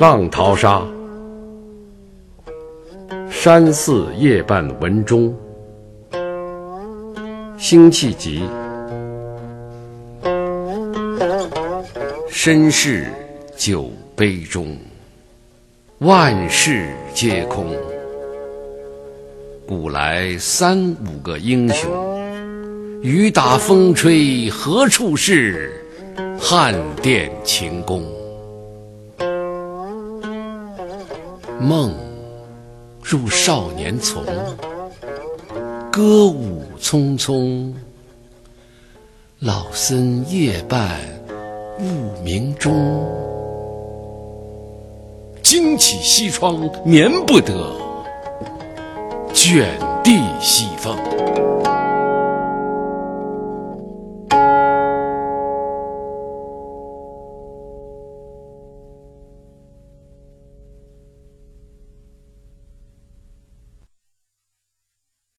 浪淘沙，山寺夜半闻钟，辛弃疾。身世酒杯中，万事皆空。古来三五个英雄，雨打风吹何处是？汉殿秦宫。梦入少年丛，歌舞匆匆。老僧夜半悟明钟，惊起西窗眠不得，卷地西风。